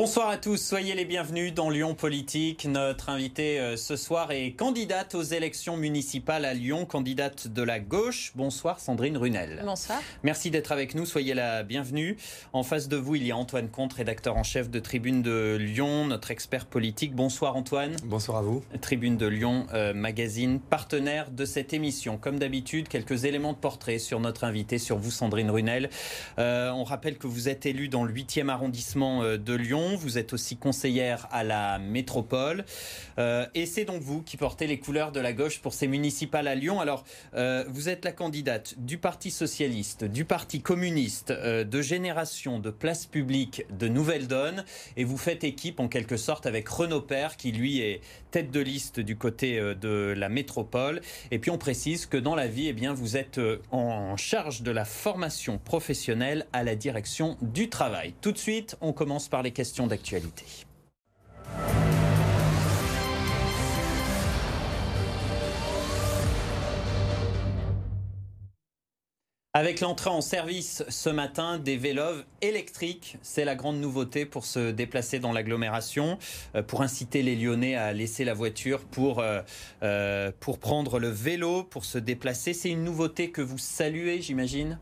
Bonsoir à tous, soyez les bienvenus dans Lyon Politique. Notre invitée euh, ce soir est candidate aux élections municipales à Lyon, candidate de la gauche. Bonsoir Sandrine Runel. Bonsoir. Merci d'être avec nous, soyez la bienvenue. En face de vous, il y a Antoine Comte, rédacteur en chef de Tribune de Lyon, notre expert politique. Bonsoir Antoine. Bonsoir à vous. Tribune de Lyon, euh, magazine, partenaire de cette émission. Comme d'habitude, quelques éléments de portrait sur notre invité, sur vous Sandrine Runel. Euh, on rappelle que vous êtes élue dans le 8e arrondissement de Lyon vous êtes aussi conseillère à la métropole. Euh, et c'est donc vous qui portez les couleurs de la gauche pour ces municipales à Lyon. Alors, euh, vous êtes la candidate du Parti socialiste, du Parti communiste, euh, de Génération, de Place publique, de Nouvelle Donne. Et vous faites équipe en quelque sorte avec Renaud Père, qui lui est tête de liste du côté de la métropole. Et puis on précise que dans la vie, eh bien, vous êtes en charge de la formation professionnelle à la direction du travail. Tout de suite, on commence par les questions d'actualité. Avec l'entrée en service ce matin des vélos électriques, c'est la grande nouveauté pour se déplacer dans l'agglomération, euh, pour inciter les Lyonnais à laisser la voiture pour, euh, euh, pour prendre le vélo, pour se déplacer. C'est une nouveauté que vous saluez, j'imagine?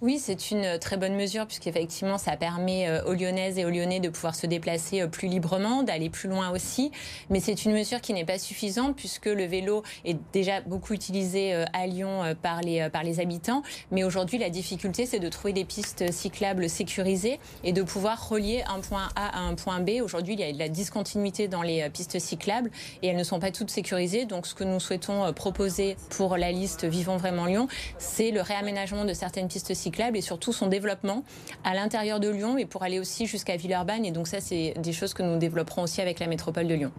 Oui, c'est une très bonne mesure puisqu'effectivement, ça permet euh, aux Lyonnaises et aux Lyonnais de pouvoir se déplacer euh, plus librement, d'aller plus loin aussi. Mais c'est une mesure qui n'est pas suffisante puisque le vélo est déjà beaucoup utilisé euh, à Lyon par les, par les habitants. Mais aujourd'hui, la difficulté, c'est de trouver des pistes cyclables sécurisées et de pouvoir relier un point A à un point B. Aujourd'hui, il y a de la discontinuité dans les pistes cyclables et elles ne sont pas toutes sécurisées. Donc, ce que nous souhaitons proposer pour la liste Vivons vraiment Lyon, c'est le réaménagement de certaines pistes cyclables et surtout son développement à l'intérieur de Lyon et pour aller aussi jusqu'à Villeurbanne. Et donc ça, c'est des choses que nous développerons aussi avec la métropole de Lyon.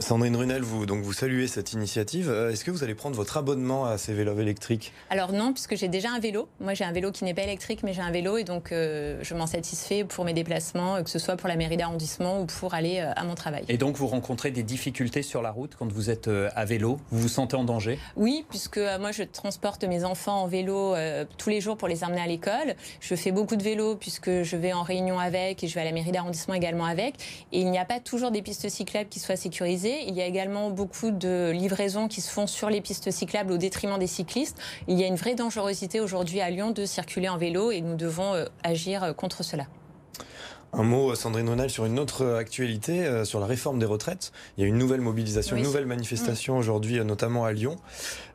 Sandrine Runel, vous, donc vous saluez cette initiative. Euh, est-ce que vous allez prendre votre abonnement à ces vélos électriques? Alors non, puisque j'ai déjà un vélo. Moi, j'ai un vélo qui n'est pas électrique, mais j'ai un vélo et donc euh, je m'en satisfais pour mes déplacements, euh, que ce soit pour la mairie d'arrondissement ou pour aller à mon travail. Et donc vous rencontrez des difficultés sur la route quand vous êtes à vélo? Vous vous sentez en danger? Oui, puisque moi je transporte mes enfants en vélo tous les jours pour les emmener à l'école. Je fais beaucoup de vélo puisque je vais en réunion avec et je vais à la mairie d'arrondissement également avec. Et il n'y a pas toujours des pistes cyclables qui soient sécurisées. Il y a également beaucoup de livraisons qui se font sur les pistes cyclables au détriment des cyclistes. Il y a une vraie dangerosité aujourd'hui à Lyon de circuler en vélo et nous devons euh, agir euh, contre cela. Un mot, Sandrine Ronal, sur une autre actualité, euh, sur la réforme des retraites. Il y a une nouvelle mobilisation, une nouvelle manifestation aujourd'hui, euh, notamment à Lyon.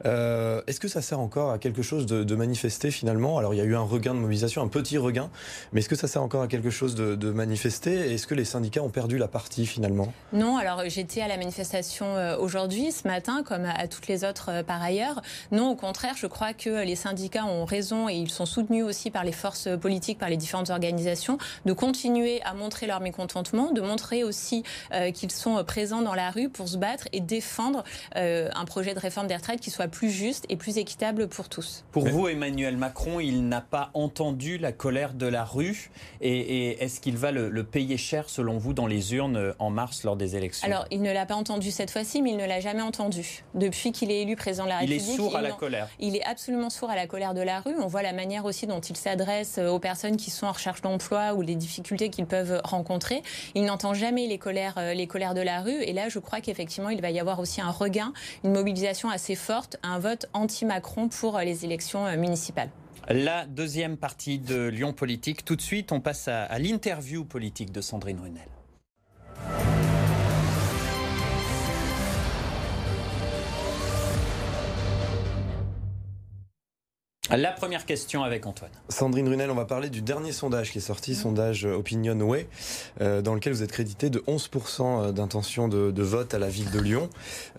Euh, est-ce que ça sert encore à quelque chose de, manifester finalement? Alors il y a eu un regain de mobilisation, un petit regain, mais est-ce que ça sert encore à quelque chose de, de manifester? Est-ce que les syndicats ont perdu la partie finalement? Non, alors j'étais à la manifestation aujourd'hui, ce matin, comme à toutes les autres par ailleurs. Non, au contraire, je crois que les syndicats ont raison et ils sont soutenus aussi par les forces politiques, par les différentes organisations, de continuer à montrer leur mécontentement, de montrer aussi euh, qu'ils sont présents dans la rue pour se battre et défendre euh, un projet de réforme des retraites qui soit plus juste et plus équitable pour tous. Pour vous, Emmanuel Macron, il n'a pas entendu la colère de la rue et, est-ce qu'il va le, payer cher selon vous dans les urnes euh, en mars lors des élections? Alors, il ne l'a pas entendu cette fois-ci, mais il ne l'a jamais entendu. Depuis qu'il est élu président de la République. Il est sourd à la colère. Il est absolument sourd à la colère de la rue. On voit la manière aussi dont il s'adresse aux personnes qui sont en recherche d'emploi ou les difficultés qu'ils peuvent rencontrer. Il n'entend jamais les colères, euh, les colères de la rue. Et là, je crois qu'effectivement, il va y avoir aussi un regain, une mobilisation assez forte, un vote anti-Macron pour euh, les élections euh, municipales. La deuxième partie de Lyon Politique. Tout de suite, on passe à, l'interview politique de Sandrine Runel. La première question avec Antoine. Sandrine Runel, on va parler du dernier sondage qui est sorti, sondage Opinion Way, euh, dans lequel vous êtes crédité de 11% euh, d'intention de, vote à la ville de Lyon.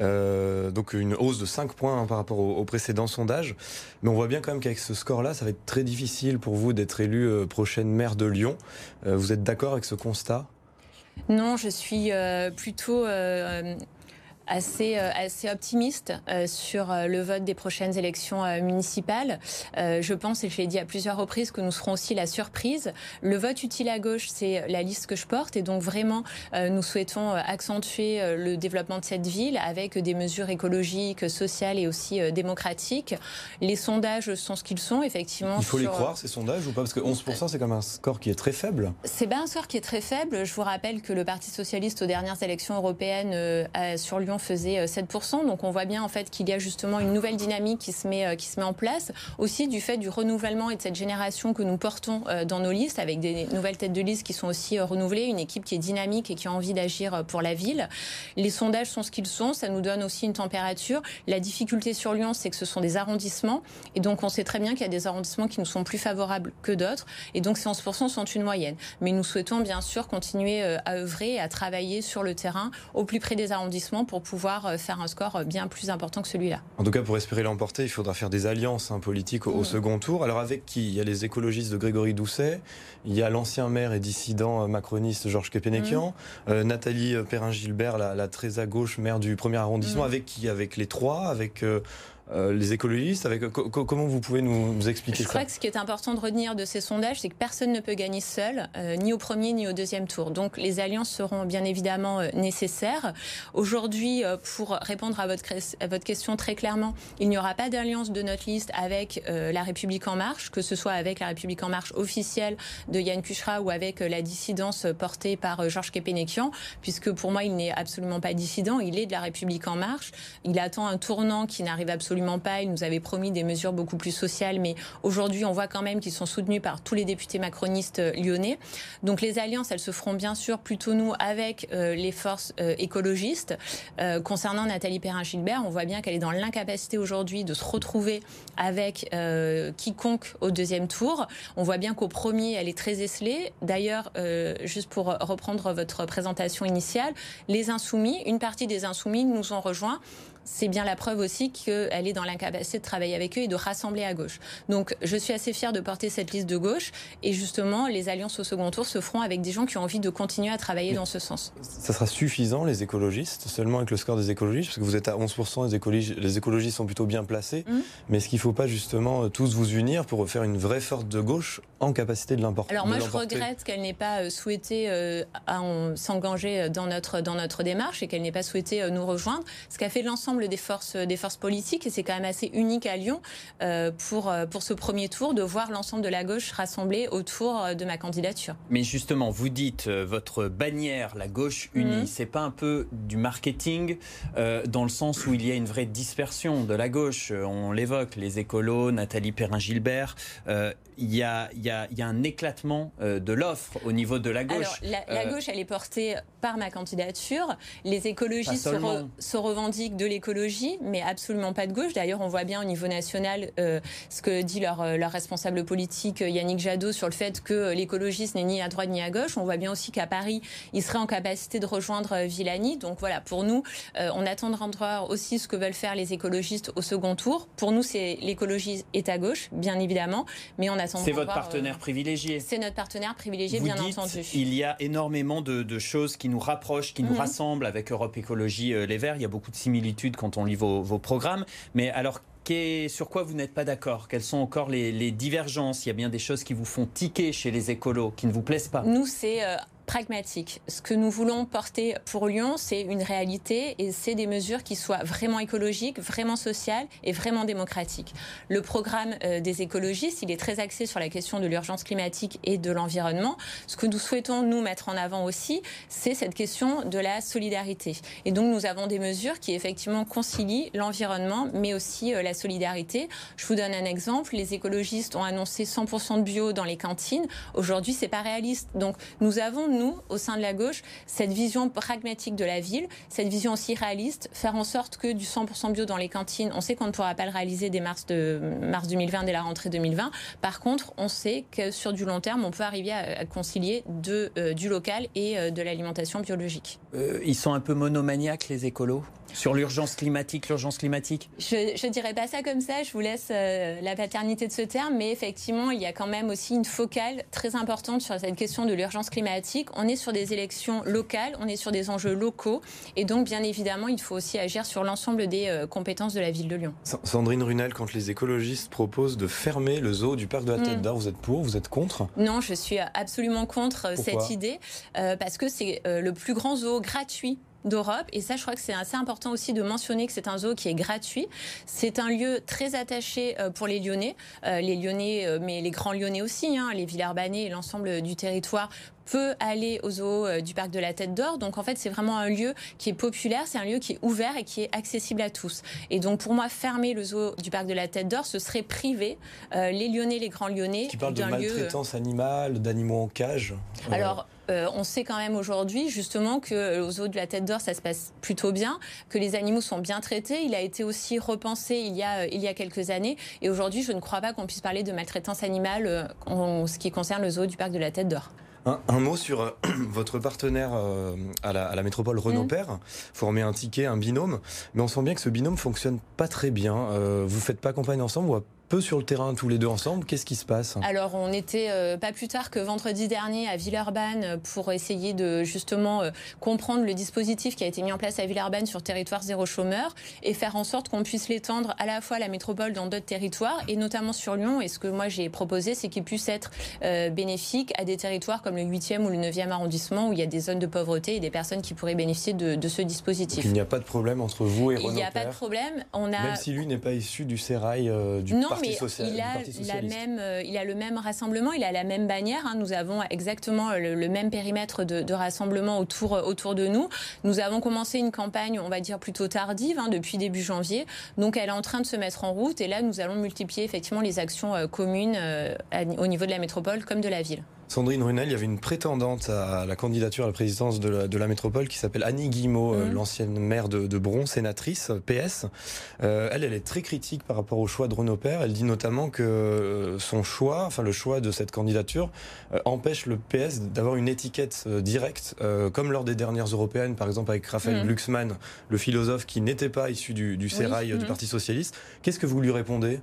Euh, donc une hausse de 5 points hein, par rapport au, précédent sondage. Mais on voit bien quand même qu'avec ce score-là, ça va être très difficile pour vous d'être élu prochaine maire de Lyon. vous êtes d'accord avec ce constat? Non, je suis plutôt assez, assez optimiste sur le vote des prochaines élections municipales. je pense, et je l'ai dit à plusieurs reprises, que nous serons aussi la surprise. Le vote utile à gauche, c'est la liste que je porte, et donc vraiment, nous souhaitons accentuer le développement de cette ville avec des mesures écologiques, sociales et aussi démocratiques. Les sondages sont ce qu'ils sont, effectivement. Il faut les croire, ces sondages, ou pas? Parce que 11%, c'est quand même un score qui est très faible. C'est bien un score qui est très faible. Je vous rappelle que le Parti socialiste aux dernières élections européennes euh, sur Lyon faisait 7%. Euh, Donc on voit bien en fait qu'il y a justement une nouvelle dynamique qui se met euh, qui se met en place. Aussi du fait du renouvellement et de cette génération que nous portons dans nos listes, avec des nouvelles têtes de liste qui sont aussi renouvelées, une équipe qui est dynamique et qui a envie d'agir pour la ville. Les sondages sont ce qu'ils sont. Ça nous donne aussi une température. La difficulté sur Lyon, c'est que ce sont des arrondissements. Et donc on sait très bien qu'il y a des arrondissements qui nous sont plus favorables que d'autres. Et donc ces 11% sont une moyenne. Mais nous souhaitons bien sûr continuer euh, à œuvrer à travailler sur le terrain au plus près des arrondissements pour pouvoir euh, faire un score euh, bien plus important que celui-là. En tout cas, pour espérer l'emporter, il faudra faire des alliances hein, politiques au, mmh. second tour. Alors avec qui? Il y a les écologistes de Grégory Doucet, il y a l'ancien maire et dissident macroniste Georges Kepenekian, mmh. Nathalie Perrin-Gilbert, la, très à gauche maire du premier arrondissement, mmh. avec qui? Avec les trois? Avec euh, les écologistes avec, Comment vous pouvez nous, expliquer ça Je crois que ce qui est important de retenir de ces sondages, c'est que personne ne peut gagner seul, euh, ni au premier ni au deuxième tour. Donc les alliances seront bien évidemment euh, nécessaires. Aujourd'hui, pour répondre à votre, à votre question très clairement, il n'y aura pas d'alliance de notre liste avec La République En Marche, que ce soit avec La République En Marche officielle de Yann Kuchra ou avec la dissidence portée par Georges Kepenekian, puisque pour moi, il n'est absolument pas dissident, il est de La République En Marche. Il attend un tournant qui n'arrive absolument pas. Il nous avait promis des mesures beaucoup plus sociales, mais aujourd'hui, on voit quand même qu'ils sont soutenus par tous les députés macronistes euh, lyonnais. Donc les alliances, elles se feront bien sûr plutôt nous avec euh, les forces euh, écologistes. concernant Nathalie Perrin-Gilbert, on voit bien qu'elle est dans l'incapacité aujourd'hui de se retrouver avec quiconque au deuxième tour. On voit bien qu'au premier, elle est très esselée. D'ailleurs, juste pour reprendre votre présentation initiale, les insoumis, une partie des insoumis nous ont rejoints c'est bien la preuve aussi qu'elle est dans l'incapacité de travailler avec eux et de rassembler à gauche. Donc je suis assez fière de porter cette liste de gauche et justement les alliances au second tour se feront avec des gens qui ont envie de continuer à travailler dans ce sens. Ça sera suffisant les écologistes, seulement avec le score des écologistes, parce que vous êtes à 11%, les écologistes, les écologistes sont plutôt bien placés, mmh. mais est-ce qu'il ne faut pas justement euh, tous vous unir pour faire une vraie force de gauche en capacité de l'emporter Alors moi je regrette qu'elle n'ait pas euh, souhaité euh, s'engager dans notre, dans notre démarche et qu'elle n'ait pas souhaité nous rejoindre, ce qu'a fait l'ensemble des forces, des forces politiques. Et c'est quand même assez unique à Lyon euh, pour, euh, pour ce premier tour de voir l'ensemble de la gauche rassemblée autour euh, de ma candidature. Mais justement, vous dites votre bannière, la gauche unie, mhm. c'est pas un peu du marketing dans le sens où il y a une vraie dispersion de la gauche. On l'évoque, les écolos, Nathalie Perrin-Gilbert. il y a, y, a, y a un éclatement de l'offre au niveau de la gauche. Alors, la, gauche, elle est portée par ma candidature. Les écologistes se, se, revendiquent de l'écologie mais absolument pas de gauche. D'ailleurs, on voit bien au niveau national euh, ce que dit leur, euh, leur, responsable politique euh, Yannick Jadot sur le fait que l'écologiste n'est ni à droite ni à gauche. On voit bien aussi qu'à Paris, il serait en capacité de rejoindre Villani. Donc voilà, pour nous, on attend de rendre aussi ce que veulent faire les écologistes au second tour. Pour nous, c'est l'écologie est à gauche, bien évidemment, mais on attend. C'est votre partenaire privilégié. C'est notre partenaire privilégié, bien entendu. Il y a énormément de, de, choses qui nous rapprochent, qui nous mhm. rassemblent avec Europe Écologie Les Verts. Il y a beaucoup de similitudes quand on lit vos, programmes. Mais alors, sur quoi vous n'êtes pas d'accord? Quelles sont encore les, divergences? Il y a bien des choses qui vous font tiquer chez les écolos, qui ne vous plaisent pas Nous, c'est euh, pragmatique. Ce que nous voulons porter pour Lyon, c'est une réalité et c'est des mesures qui soient vraiment écologiques, vraiment sociales et vraiment démocratiques. Le programme euh, des écologistes, il est très axé sur la question de l'urgence climatique et de l'environnement. Ce que nous souhaitons nous mettre en avant aussi, c'est cette question de la solidarité. Et donc nous avons des mesures qui effectivement concilient l'environnement mais aussi euh, la solidarité. Je vous donne un exemple. Les écologistes ont annoncé 100% de bio dans les cantines. Aujourd'hui, c'est pas réaliste. Donc nous avons nous, au sein de la gauche, cette vision pragmatique de la ville, cette vision aussi réaliste, faire en sorte que du 100% bio dans les cantines, on sait qu'on ne pourra pas le réaliser dès mars, de, mars 2020, dès la rentrée 2020. Par contre, on sait que sur du long terme, on peut arriver à, concilier euh, du local et euh, de l'alimentation biologique. Euh, ils sont un peu monomaniaques, les écolos? Sur l'urgence climatique, l'urgence climatique Je ne dirais pas ça comme ça, je vous laisse euh, la paternité de ce terme, mais effectivement, il y a quand même aussi une focale très importante sur cette question de l'urgence climatique. On est sur des élections locales, on est sur des enjeux locaux, et donc bien évidemment, il faut aussi agir sur l'ensemble des euh, compétences de la ville de Lyon. Sandrine Runel, quand les écologistes proposent de fermer le zoo du parc de la Tête mm. d'Or, vous êtes pour, vous êtes contre? Non, je suis absolument contre cette idée, parce que c'est le plus grand zoo gratuit d'Europe. Et ça, je crois que c'est assez important aussi de mentionner que c'est un zoo qui est gratuit. C'est un lieu très attaché euh, pour les Lyonnais, euh, les Lyonnais, euh, mais les grands Lyonnais aussi, hein, les Villers-Banais et l'ensemble du territoire peut aller au zoo du parc de la Tête d'Or. Donc en fait, c'est vraiment un lieu qui est populaire, c'est un lieu qui est ouvert et qui est accessible à tous. Et donc pour moi, fermer le zoo du parc de la Tête d'Or, ce serait priver les Lyonnais, les grands Lyonnais. Qui parle de maltraitance animale, d'animaux en cage. Alors euh, on sait quand même aujourd'hui justement que aux eaux de la Tête d'Or, ça se passe plutôt bien, que les animaux sont bien traités. Il a été aussi repensé il y a, il y a quelques années. Et aujourd'hui, je ne crois pas qu'on puisse parler de maltraitance animale euh, en ce qui concerne le zoo du parc de la Tête d'Or. Un, mot sur euh, votre partenaire à, la, métropole Renault-Père. Mmh. Formez un ticket, un binôme. Mais on sent bien que ce binôme fonctionne pas très bien. vous faites pas campagne ensemble ou peu sur le terrain tous les deux ensemble. Qu'est-ce qui se passe? Alors, on était euh, pas plus tard que vendredi dernier à Villeurbanne pour essayer de justement euh, comprendre le dispositif qui a été mis en place à Villeurbanne sur territoire zéro chômeur et faire en sorte qu'on puisse l'étendre à la fois à la métropole dans d'autres territoires et notamment sur Lyon. Et ce que moi j'ai proposé, c'est qu'il puisse être euh, bénéfique à des territoires comme le 8e ou le 9e arrondissement où il y a des zones de pauvreté et des personnes qui pourraient bénéficier de, ce dispositif. il n'y a pas de problème entre vous et Renaud Il n'y a pas de problème. On a... Même si lui n'est pas issu du sérail du non, mais il a la même, euh, il a le même rassemblement, il a la même bannière. Hein. Nous avons exactement le, même périmètre de, rassemblement autour, autour de nous. Nous avons commencé une campagne, on va dire plutôt tardive, hein, depuis début janvier. Donc elle est en train de se mettre en route. Et là, nous allons multiplier effectivement les actions euh, communes euh, au niveau de la métropole comme de la ville. Sandrine Runel, il y avait une prétendante à la candidature à la présidence de la, métropole qui s'appelle Annie Guimau, euh, mhm. l'ancienne maire de, Bron, sénatrice PS. Euh, elle, elle est très critique par rapport au choix de Renaud Père. Elle dit notamment que euh, son choix, enfin le choix de cette candidature, empêche le PS d'avoir une étiquette directe, comme lors des dernières européennes, par exemple avec Raphaël mhm. Glucksmann, le philosophe qui n'était pas issu du, du sérail du mhm. Parti socialiste. Qu'est-ce que vous lui répondez?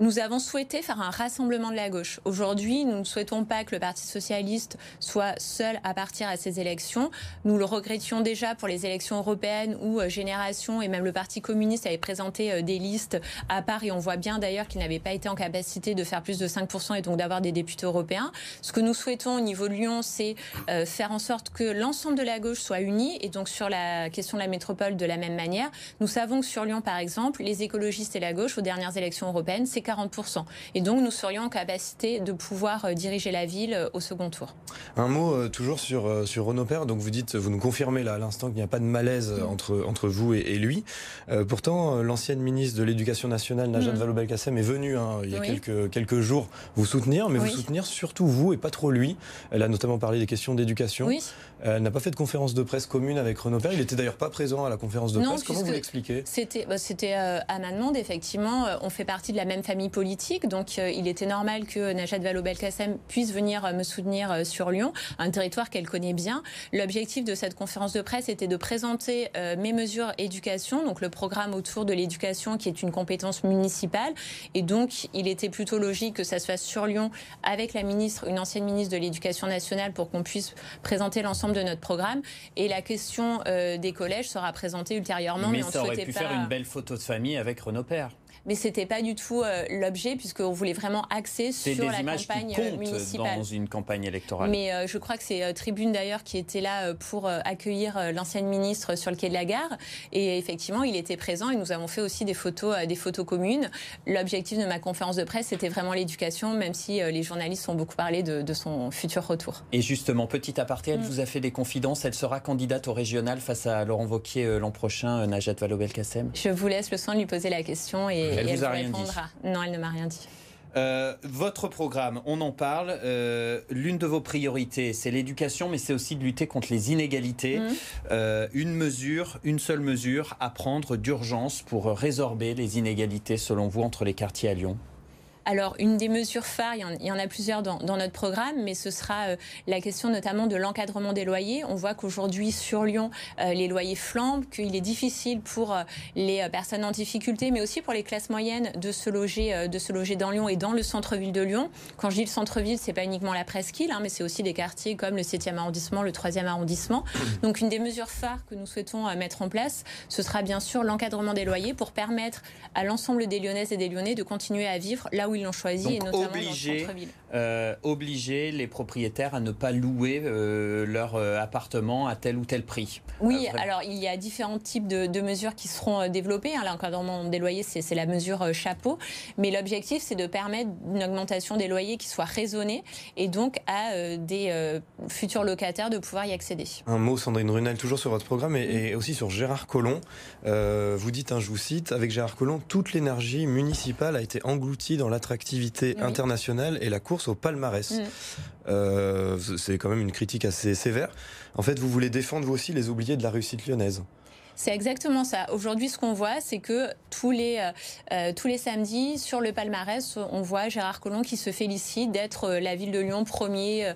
Nous avons souhaité faire un rassemblement de la gauche. Aujourd'hui, nous ne souhaitons pas que le Parti socialiste soit seul à partir à ces élections. Nous le regrettions déjà pour les élections européennes où euh, Génération et même le Parti communiste avaient présenté euh, des listes à part et on voit bien d'ailleurs qu'ils n'avaient pas été en capacité de faire plus de 5% et donc d'avoir des députés européens. Ce que nous souhaitons au niveau de Lyon, c'est euh, faire en sorte que l'ensemble de la gauche soit uni et donc sur la question de la métropole de la même manière. Nous savons que sur Lyon, par exemple, les écologistes et la gauche aux dernières élections européennes, c'est 40%. Et donc nous serions en capacité de pouvoir euh, diriger la ville euh, au second tour. Un mot euh, toujours sur, sur Renaud Père. Donc vous dites, vous nous confirmez là à l'instant qu'il n'y a pas de malaise entre, entre vous et, lui. pourtant, l'ancienne ministre de l'Éducation nationale, Najat mm. Vallaud-Belkacem, est venue hein, il y a quelques, quelques jours vous soutenir, mais vous soutenir surtout vous et pas trop lui. Elle a notamment parlé des questions d'éducation. Elle n'a pas fait de conférence de presse commune avec Renaud Père. Il était d'ailleurs pas présent à la conférence de presse. Comment vous l'expliquez? C'était bah, c'était à ma demande, effectivement. On fait partie de la même famille politique. Donc euh, il était normal que Najat Vallaud-Belkacem puisse venir euh, me soutenir euh, sur Lyon, un territoire qu'elle connaît bien. L'objectif de cette conférence de presse était de présenter mes mesures éducation, donc le programme autour de l'éducation qui est une compétence municipale. Et donc il était plutôt logique que ça se fasse sur Lyon avec la ministre, une ancienne ministre de l'Éducation nationale pour qu'on puisse présenter l'ensemble de notre programme. Et la question des collèges sera présentée ultérieurement. Mais, on ça aurait pu faire une belle photo de famille avec Renaud Père mais c'était pas du tout euh, l'objet puisqu'on voulait vraiment axer sur la campagne qui municipale. Dans une campagne électorale. Mais euh, je crois que c'est euh, Tribune d'ailleurs qui était là pour accueillir l'ancienne ministre sur le quai de la gare et effectivement il était présent et nous avons fait aussi des photos, des photos communes. L'objectif de ma conférence de presse c'était vraiment l'éducation, même si les journalistes ont beaucoup parlé de, son futur retour. Et justement, petit aparté, elle mm. vous a fait des confidences. Elle sera candidate au régional face à Laurent Wauquiez l'an prochain, Najat Vallaud-Belkacem. Je vous laisse le soin de lui poser la question et elle, vous a rien dit. Non, elle ne m'a rien dit. Euh, votre programme, on en parle. Euh, l'une de vos priorités, c'est l'éducation, mais c'est aussi de lutter contre les inégalités. Mmh. Euh, une mesure, une seule mesure à prendre d'urgence pour résorber les inégalités, selon vous, entre les quartiers à Lyon? Alors, une des mesures phares, il y en, a plusieurs dans, notre programme, mais ce sera euh, la question notamment de l'encadrement des loyers. On voit qu'aujourd'hui, sur Lyon, euh, les loyers flambent, qu'il est difficile pour euh, les personnes en difficulté, mais aussi pour les classes moyennes, de se loger, de se loger dans Lyon et dans le centre-ville de Lyon. Quand je dis le centre-ville, c'est pas uniquement la presqu'île, hein, mais c'est aussi des quartiers comme le 7e arrondissement, le 3e arrondissement. Donc, une des mesures phares que nous souhaitons mettre en place, ce sera bien sûr l'encadrement des loyers pour permettre à l'ensemble des Lyonnaises et des Lyonnais de continuer à vivre là où ils l'ont choisi, et notamment obliger, dans le centre-ville. Euh, obliger les propriétaires à ne pas louer euh, leur euh, appartement à tel ou tel prix. Oui, alors il y a différents types de, mesures qui seront développées. Hein, L'encadrement des loyers, c'est la mesure chapeau. Mais l'objectif, c'est de permettre une augmentation des loyers qui soit raisonnée et donc à des futurs locataires de pouvoir y accéder. Un mot, Sandrine Runel, toujours sur votre programme et, aussi sur Gérard Collomb. vous dites, hein, je vous cite, avec Gérard Collomb, toute l'énergie municipale a été engloutie dans l'attractivité internationale et la course au palmarès. Euh, c'est quand même une critique assez sévère. En fait, vous voulez défendre vous aussi les oubliés de la réussite lyonnaise. C'est exactement ça. Aujourd'hui, ce qu'on voit, c'est que tous les, euh, euh, tous les samedis, sur le palmarès, on voit Gérard Collomb qui se félicite d'être euh, la ville de Lyon premier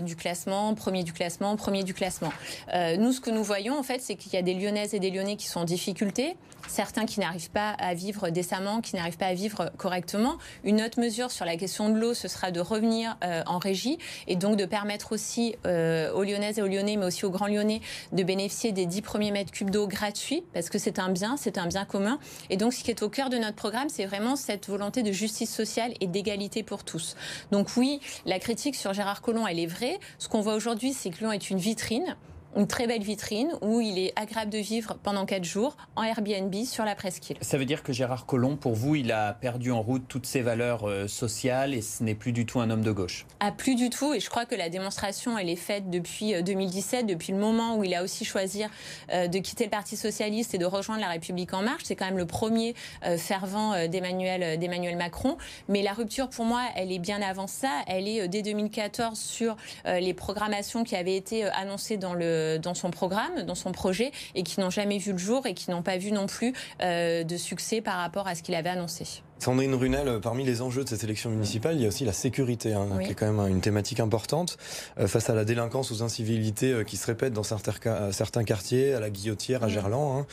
du classement, premier du classement, premier du classement. nous, ce que nous voyons, en fait, c'est qu'il y a des Lyonnaises et des Lyonnais qui sont en difficulté, certains qui n'arrivent pas à vivre décemment, qui n'arrivent pas à vivre correctement. Une autre mesure sur la question de l'eau, ce sera de revenir en régie et donc de permettre aussi aux Lyonnaises et aux Lyonnais, mais aussi aux Grands Lyonnais, de bénéficier des 10 premiers mètres cubes d'eau gratuit, parce que c'est un bien, c'est un bien commun. Et donc, ce qui est au cœur de notre programme, c'est vraiment cette volonté de justice sociale et d'égalité pour tous. Donc oui, la critique sur Gérard Collomb, elle est vraie. Ce qu'on voit aujourd'hui, c'est que Lyon est une vitrine une très belle vitrine où il est agréable de vivre pendant quatre jours en Airbnb sur la presqu'île. Ça veut dire que Gérard Collomb, pour vous, il a perdu en route toutes ses valeurs euh, sociales et ce n'est plus du tout un homme de gauche Ah, plus du tout. Et je crois que la démonstration, elle est faite depuis 2017, euh, depuis le moment où il a aussi choisi euh, de quitter le Parti socialiste et de rejoindre la République en marche. C'est quand même le premier fervent d'Emmanuel Macron. Mais la rupture, pour moi, elle est bien avant ça. Elle est dès 2014 sur les programmations qui avaient été annoncées dans le dans son programme, dans son projet, et qui n'ont jamais vu le jour et qui n'ont pas vu non plus euh, de succès par rapport à ce qu'il avait annoncé. Sandrine Runel, euh, parmi les enjeux de cette élection municipale, il y a aussi la sécurité, hein, qui est quand même une thématique importante. face à la délinquance, aux incivilités qui se répètent dans certains, certains quartiers, à la Guillotière, à Gerland,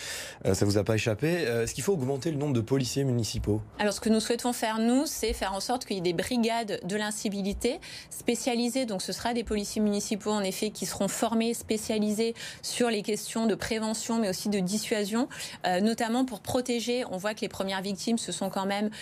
hein, ça vous a pas échappé. Est-ce qu'il faut augmenter le nombre de policiers municipaux? Alors, ce que nous souhaitons faire, nous, c'est faire en sorte qu'il y ait des brigades de l'incivilité spécialisées. Donc, ce sera des policiers municipaux, en effet, qui seront formés, spécialisés sur les questions de prévention, mais aussi de dissuasion, euh, notamment pour protéger. On voit que les premières victimes, ce sont quand même euh,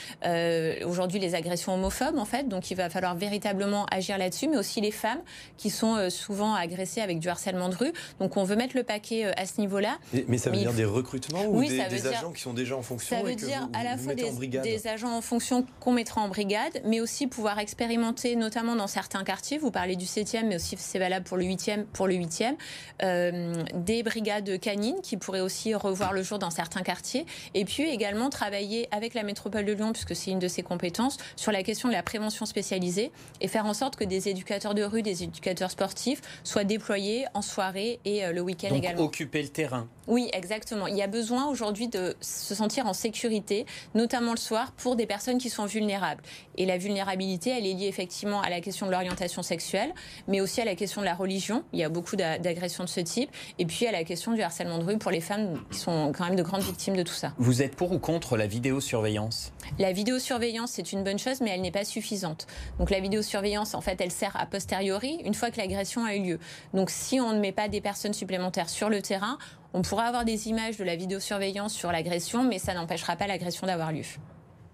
aujourd'hui les agressions homophobes, en fait. Donc, il va falloir véritablement agir là-dessus, mais aussi les femmes qui sont euh, souvent agressées avec du harcèlement de rue. Donc, on veut mettre le paquet à ce niveau-là. Mais ça veut dire des recrutements ou des, agents qui sont déjà en fonction Ça veut dire à la fois des, des agents en fonction qu'on mettra en brigade, mais aussi pouvoir expérimenter, notamment dans certains quartiers. Vous parlez du 7e, mais aussi c'est valable pour le 8e, pour le 8e, euh, des brigades canines qui pourraient aussi revoir le jour dans certains quartiers, et puis également travailler avec la métropole de Lyon, puisque c'est une de ses compétences, sur la question de la prévention spécialisée et faire en sorte que des éducateurs de rue, des éducateurs sportifs soient déployés en soirée et euh, le week-end également. Occuper le terrain. Oui, exactement. Il y a besoin aujourd'hui de se sentir en sécurité, notamment le soir, pour des personnes qui sont vulnérables. Et la vulnérabilité, elle est liée effectivement à la question de l'orientation sexuelle, mais aussi à la question de la religion. Il y a beaucoup d'agressions de ce type. Et puis à la question du harcèlement de rue pour les femmes qui sont quand même de grandes victimes de tout ça. Vous êtes pour ou contre la vidéosurveillance? La vidéosurveillance, c'est une bonne chose, mais elle n'est pas suffisante. Donc la vidéosurveillance, en fait, elle sert a posteriori, une fois que l'agression a eu lieu. Donc si on ne met pas des personnes supplémentaires sur le terrain, on pourra avoir des images de la vidéosurveillance sur l'agression, mais ça n'empêchera pas l'agression d'avoir lieu.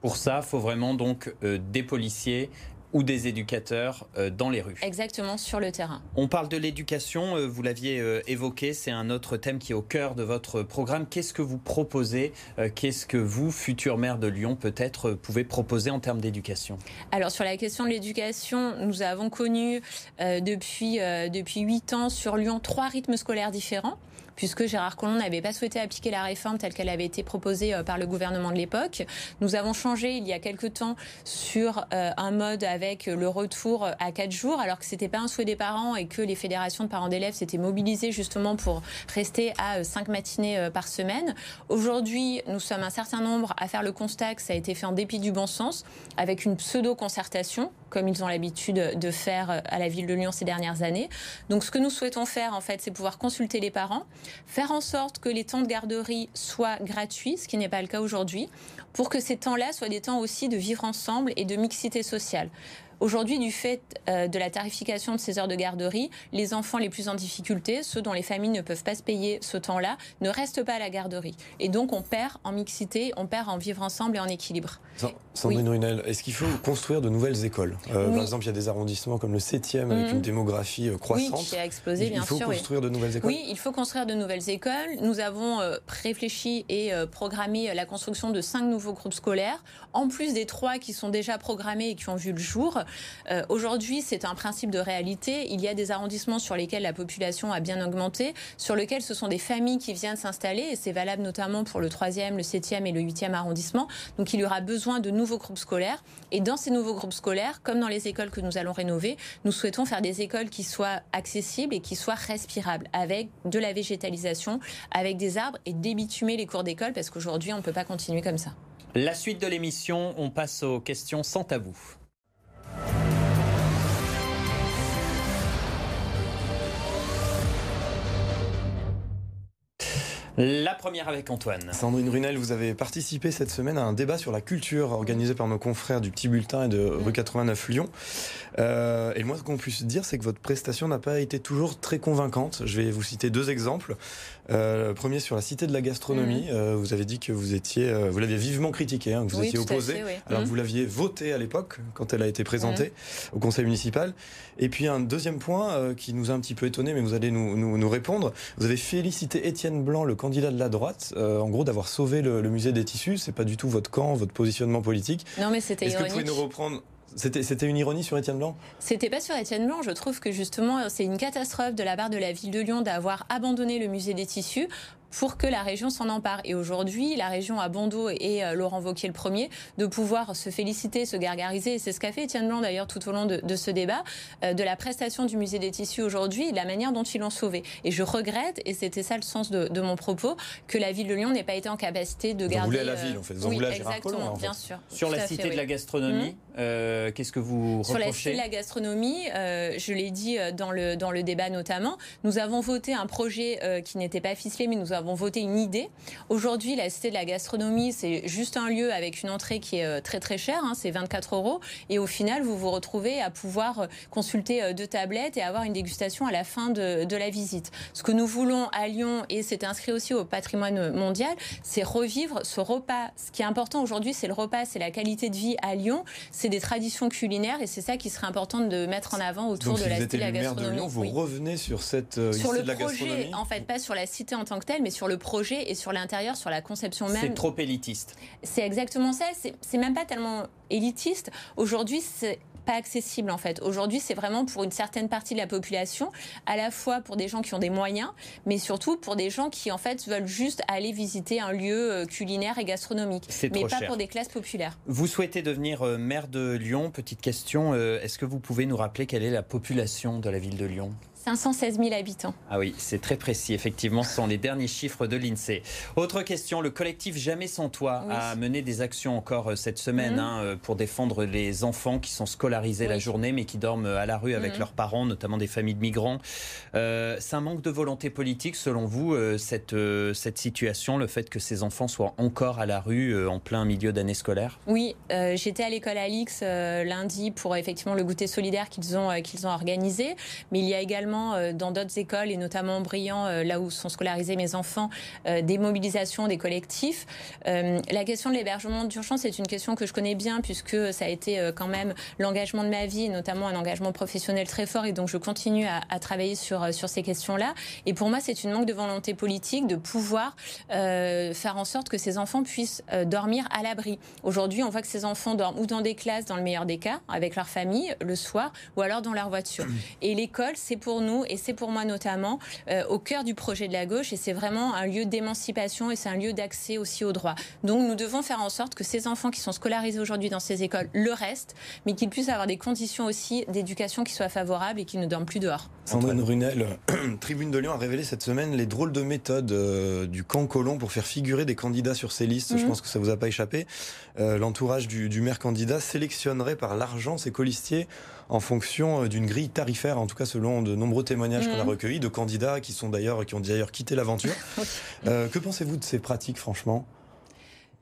Pour ça, il faut vraiment donc euh, des policiers, ou des éducateurs euh, dans les rues. Exactement, sur le terrain. On parle de l'éducation, euh, vous l'aviez euh, évoqué, c'est un autre thème qui est au cœur de votre programme. Qu'est-ce que vous proposez Qu'est-ce que vous, futur maire de Lyon, peut-être pouvez proposer en termes d'éducation? Alors sur la question de l'éducation, nous avons connu depuis, depuis 8 ans sur Lyon trois rythmes scolaires différents. Puisque Gérard Collomb n'avait pas souhaité appliquer la réforme telle qu'elle avait été proposée par le gouvernement de l'époque. Nous avons changé il y a quelque temps sur un mode avec le retour à quatre jours, alors que c'était pas un souhait des parents et que les fédérations de parents d'élèves s'étaient mobilisées justement pour rester à cinq matinées par semaine. Aujourd'hui, nous sommes un certain nombre à faire le constat que ça a été fait en dépit du bon sens, avec une pseudo-concertation, comme ils ont l'habitude de faire à la ville de Lyon ces dernières années. Donc ce que nous souhaitons faire, en fait, c'est pouvoir consulter les parents, faire en sorte que les temps de garderie soient gratuits, ce qui n'est pas le cas aujourd'hui, pour que ces temps-là soient des temps aussi de vivre ensemble et de mixité sociale. Aujourd'hui, du fait euh, de la tarification de ces heures de garderie, les enfants les plus en difficulté, ceux dont les familles ne peuvent pas se payer ce temps-là, ne restent pas à la garderie. Et donc, on perd en mixité, on perd en vivre ensemble et en équilibre. Sandrine Runel, est-ce qu'il faut construire de nouvelles écoles? Euh, Par exemple, il y a des arrondissements comme le 7e avec mhm. une démographie euh, croissante. Oui, qui a explosé, bien sûr. Il faut construire de nouvelles écoles? Oui, il faut construire de nouvelles écoles. Nous avons réfléchi et programmé la construction de cinq nouveaux groupes scolaires, en plus des trois qui sont déjà programmés et qui ont vu le jour. Euh, aujourd'hui, c'est un principe de réalité. Il y a des arrondissements sur lesquels la population a bien augmenté, sur lesquels ce sont des familles qui viennent s'installer, et c'est valable notamment pour le 3e, le 7e et le 8e arrondissement. Donc il y aura besoin de nouveaux groupes scolaires. Et dans ces nouveaux groupes scolaires, comme dans les écoles que nous allons rénover, nous souhaitons faire des écoles qui soient accessibles et qui soient respirables, avec de la végétalisation, avec des arbres et débitumer les cours d'école, parce qu'aujourd'hui, on ne peut pas continuer comme ça. La suite de l'émission, on passe aux questions sans tabou. La première avec Antoine. Sandrine Runel, vous avez participé cette semaine à un débat sur la culture organisé par nos confrères du Petit Bulletin et de rue 89 Lyon. Euh, et moi, ce qu'on puisse dire, c'est que votre prestation n'a pas été toujours très convaincante. Je vais vous citer deux exemples. Euh, le premier sur la cité de la gastronomie. Mhm. Euh, vous avez dit que vous étiez, euh, vous l'aviez vivement critiqué, hein, que vous étiez opposé. Alors mhm. vous l'aviez voté à l'époque quand elle a été présentée mhm. au conseil municipal. Et puis un deuxième point qui nous a un petit peu étonné, mais vous allez nous, nous, répondre. Vous avez félicité Étienne Blanc, le candidat de la droite, en gros d'avoir sauvé le, musée des tissus. C'est pas du tout votre camp, votre positionnement politique. Non, mais c'était Est-ce que vous pouvez nous reprendre c'était une ironie sur Étienne Blanc? C'était pas sur Étienne Blanc. Je trouve que justement, c'est une catastrophe de la part de la ville de Lyon d'avoir abandonné le musée des tissus pour que la région s'en empare. Et aujourd'hui, la région a bon dos et euh, Laurent Wauquiez le premier de pouvoir se féliciter, se gargariser. Et c'est ce qu'a fait Étienne Blanc d'ailleurs tout au long de, ce débat, euh, de la prestation du musée des tissus aujourd'hui et de la manière dont ils l'ont sauvé. Et je regrette, et c'était ça le sens de, mon propos, que la ville de Lyon n'ait pas été en capacité de garder. Vous voulez à la ville, en fait. Vous oui, exactement, bien sûr. Sur la cité de la gastronomie, mmh. qu'est-ce que vous reprochez Sur la cité de la gastronomie, je l'ai dit dans le, dans le débat notamment, nous avons voté un projet qui n'était pas ficelé, mais nous avons avons voté une idée. Aujourd'hui, la Cité de la Gastronomie, c'est juste un lieu avec une entrée qui est euh, très très chère, hein, c'est 24 euros. Et au final, vous vous retrouvez à pouvoir euh, consulter euh, deux tablettes et avoir une dégustation à la fin de, de la visite. Ce que nous voulons à Lyon, et c'est inscrit aussi au patrimoine mondial, c'est revivre ce repas. Ce qui est important aujourd'hui, c'est le repas, c'est la qualité de vie à Lyon, c'est des traditions culinaires et c'est ça qui serait important de mettre en avant autour de la Cité de la Gastronomie. De Lyon, vous revenez sur cette sur le de la projet, en fait, pas sur la cité en tant que telle, mais sur le projet et sur l'intérieur, sur la conception même. C'est trop élitiste. C'est exactement ça. C'est même pas tellement élitiste. Aujourd'hui, c'est pas accessible en fait. Aujourd'hui, c'est vraiment pour une certaine partie de la population, à la fois pour des gens qui ont des moyens, mais surtout pour des gens qui en fait veulent juste aller visiter un lieu euh, culinaire et gastronomique, mais pas pour des classes populaires. Vous souhaitez devenir euh, maire de Lyon Petite question, euh, est-ce que vous pouvez nous rappeler quelle est la population de la ville de Lyon? 516 000 habitants. Ah oui, c'est très précis, effectivement, ce sont les derniers chiffres de l'INSEE. Autre question, le collectif Jamais sans toi a mené des actions encore euh, cette semaine mhm. hein, euh, pour défendre les enfants qui sont scolarisés la journée mais qui dorment à la rue avec mhm. leurs parents, notamment des familles de migrants. Euh, c'est un manque de volonté politique, selon vous, cette, cette situation, le fait que ces enfants soient encore à la rue en plein milieu d'année scolaire? Oui, j'étais à l'école Alix lundi pour effectivement le goûter solidaire qu'ils ont, qu'ils ont organisé, mais il y a également euh, dans d'autres écoles et notamment Brillant, euh, là où sont scolarisés mes enfants, euh, des mobilisations, des collectifs. la question de l'hébergement d'urgence c'est une question que je connais bien puisque ça a été quand même l'engagement de ma vie, notamment un engagement professionnel très fort et donc je continue à, travailler sur, sur ces questions-là. Et pour moi, c'est une manque de volonté politique de pouvoir faire en sorte que ces enfants puissent dormir à l'abri. Aujourd'hui, on voit que ces enfants dorment ou dans des classes, dans le meilleur des cas, avec leur famille, le soir, ou alors dans leur voiture. Et l'école, c'est pour nous, et c'est pour moi notamment, au cœur du projet de la gauche, et c'est vraiment un lieu d'émancipation et c'est un lieu d'accès aussi au droit. Donc nous devons faire en sorte que ces enfants qui sont scolarisés aujourd'hui dans ces écoles le restent, mais qu'ils puissent avoir des conditions aussi d'éducation qui soient favorables et qu'ils ne dorment plus dehors. Sandrine Runel, Tribune de Lyon a révélé cette semaine les drôles de méthodes euh, du camp Colomb pour faire figurer des candidats sur ses listes. Je mhm. pense que ça vous a pas échappé. Euh, l'entourage du, du, maire candidat sélectionnerait par l'argent ses colistiers en fonction euh, d'une grille tarifaire, en tout cas selon de nombreux témoignages qu'on a mhm. recueillis de candidats qui sont d'ailleurs qui ont d'ailleurs quitté l'aventure. que pensez-vous de ces pratiques, franchement?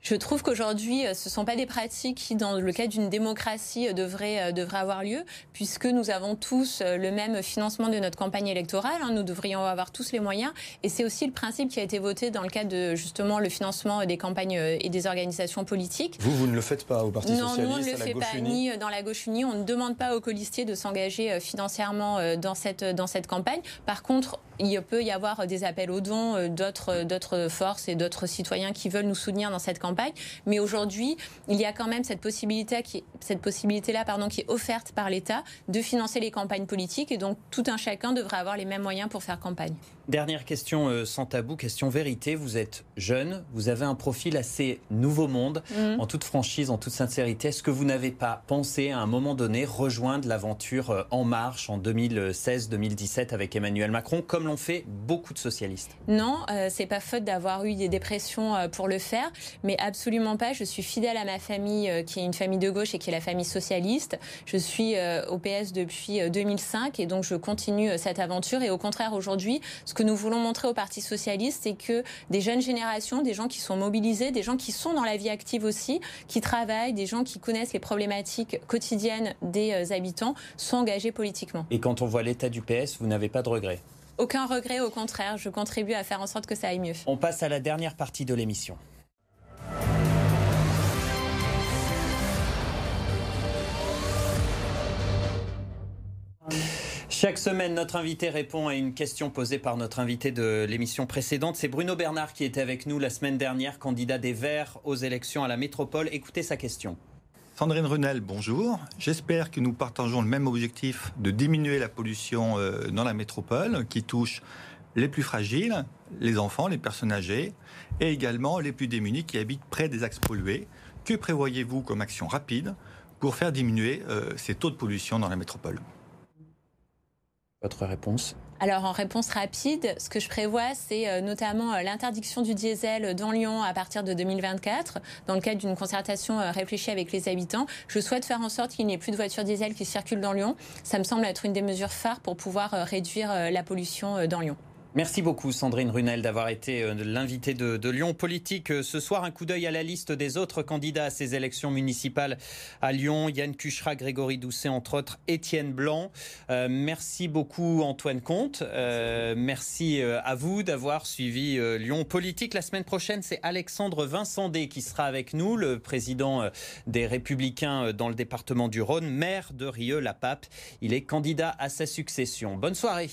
Je trouve qu'aujourd'hui, euh, ce ne sont pas des pratiques qui, dans le cadre d'une démocratie, euh, devraient, euh, devraient avoir lieu, puisque nous avons tous le même financement de notre campagne électorale. Hein. nous devrions avoir tous les moyens. Et c'est aussi le principe qui a été voté dans le cadre de justement le financement des campagnes et des organisations politiques. Vous, vous ne le faites pas au Parti non, Socialiste Non, on ne le fait pas, ni dans la gauche unie. On ne demande pas aux colistiers de s'engager financièrement dans cette, dans cette campagne. Par contre, il peut y avoir des appels aux dons d'autres, d'autres forces et d'autres citoyens qui veulent nous soutenir dans cette campagne mais aujourd'hui, il y a quand même cette possibilité qui, cette possibilité-là, pardon, qui est offerte par l'État de financer les campagnes politiques. Et donc, tout un chacun devrait avoir les mêmes moyens pour faire campagne. Dernière question euh, sans tabou, question vérité. Vous êtes jeune, vous avez un profil assez nouveau monde. Mhm. En toute franchise, en toute sincérité, est-ce que vous n'avez pas pensé à un moment donné rejoindre l'aventure euh, En Marche en 2016-2017 avec Emmanuel Macron, comme l'ont fait beaucoup de socialistes? Non, euh, c'est pas faute d'avoir eu des dépressions pour le faire, mais absolument pas. Je suis fidèle à ma famille, qui est une famille de gauche et qui est la famille socialiste. Je suis au PS depuis 2005 et donc je continue cette aventure. Et au contraire, aujourd'hui, ce que nous voulons montrer au Parti socialiste, c'est que des jeunes générations, des gens qui sont mobilisés, des gens qui sont dans la vie active aussi, qui travaillent, des gens qui connaissent les problématiques quotidiennes des euh, habitants, sont engagés politiquement. Et quand on voit l'état du PS, vous n'avez pas de regrets? Aucun regret, au contraire, je contribue à faire en sorte que ça aille mieux. On passe à la dernière partie de l'émission. Chaque semaine, notre invité répond à une question posée par notre invité de l'émission précédente. C'est Bruno Bernard qui était avec nous la semaine dernière, candidat des Verts aux élections à la métropole. Écoutez sa question. Sandrine Runel, bonjour. J'espère que nous partageons le même objectif de diminuer la pollution euh, dans la métropole qui touche les plus fragiles, les enfants, les personnes âgées et également les plus démunis qui habitent près des axes pollués. Que prévoyez-vous comme action rapide pour faire diminuer euh, ces taux de pollution dans la métropole? Votre réponse alors en réponse rapide, ce que je prévois, c'est euh, notamment euh, l'interdiction du diesel dans Lyon à partir de 2024, dans le cadre d'une concertation euh, réfléchie avec les habitants. Je souhaite faire en sorte qu'il n'y ait plus de voitures diesel qui circulent dans Lyon. Ça me semble être une des mesures phares pour pouvoir réduire la pollution dans Lyon. Merci beaucoup Sandrine Runel d'avoir été euh, l'invitée de, Lyon Politique. Euh, ce soir, un coup d'œil à la liste des autres candidats à ces élections municipales à Lyon. Yann Cuchera, Grégory Doucet, entre autres, Étienne Blanc. Euh, merci beaucoup Antoine Comte. merci à vous d'avoir suivi Lyon Politique. La semaine prochaine, c'est Alexandre Vincendé qui sera avec nous, le président des Républicains dans le département du Rhône, maire de Rieux-la-Pape. Il est candidat à sa succession. Bonne soirée.